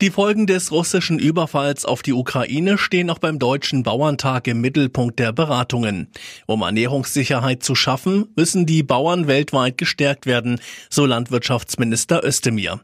Die Folgen des russischen Überfalls auf die Ukraine stehen auch beim Deutschen Bauerntag im Mittelpunkt der Beratungen. Um Ernährungssicherheit zu schaffen, müssen die Bauern weltweit gestärkt werden, so Landwirtschaftsminister Özdemir.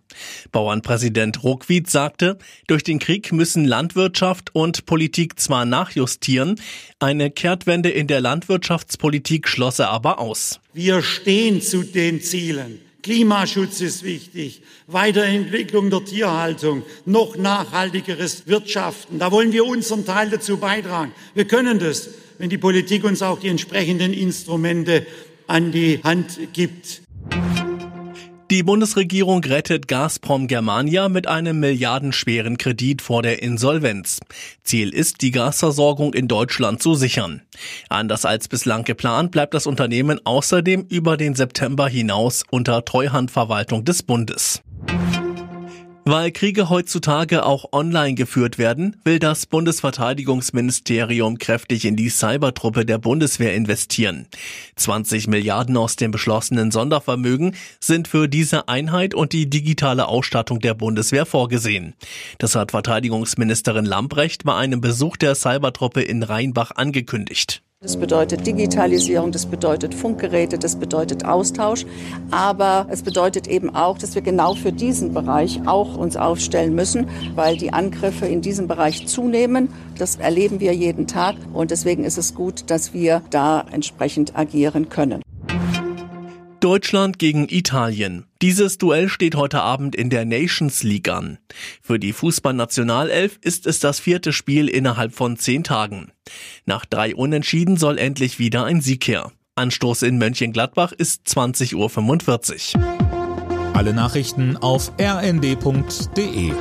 Bauernpräsident Ruckwied sagte, durch den Krieg müssen Landwirtschaft und Politik zwar nachjustieren, eine Kehrtwende in der Landwirtschaftspolitik schloss er aber aus. Wir stehen zu den Zielen. Klimaschutz ist wichtig, Weiterentwicklung der Tierhaltung, noch nachhaltigeres Wirtschaften. Da wollen wir unseren Teil dazu beitragen. Wir können das, wenn die Politik uns auch die entsprechenden Instrumente an die Hand gibt. Die Bundesregierung rettet Gazprom Germania mit einem milliardenschweren Kredit vor der Insolvenz. Ziel ist, die Gasversorgung in Deutschland zu sichern. Anders als bislang geplant bleibt das Unternehmen außerdem über den September hinaus unter Treuhandverwaltung des Bundes. Weil Kriege heutzutage auch online geführt werden, will das Bundesverteidigungsministerium kräftig in die Cybertruppe der Bundeswehr investieren. 20 Milliarden aus dem beschlossenen Sondervermögen sind für diese Einheit und die digitale Ausstattung der Bundeswehr vorgesehen. Das hat Verteidigungsministerin Lamprecht bei einem Besuch der Cybertruppe in Rheinbach angekündigt. Das bedeutet Digitalisierung, das bedeutet Funkgeräte, das bedeutet Austausch. Aber es bedeutet eben auch, dass wir genau für diesen Bereich auch uns aufstellen müssen, weil die Angriffe in diesem Bereich zunehmen. Das erleben wir jeden Tag. Und deswegen ist es gut, dass wir da entsprechend agieren können. Deutschland gegen Italien. Dieses Duell steht heute Abend in der Nations League an. Für die Fußballnationalelf ist es das vierte Spiel innerhalb von zehn Tagen. Nach drei Unentschieden soll endlich wieder ein Sieg her. Anstoß in Mönchengladbach ist 20.45 Uhr. Alle Nachrichten auf rnd.de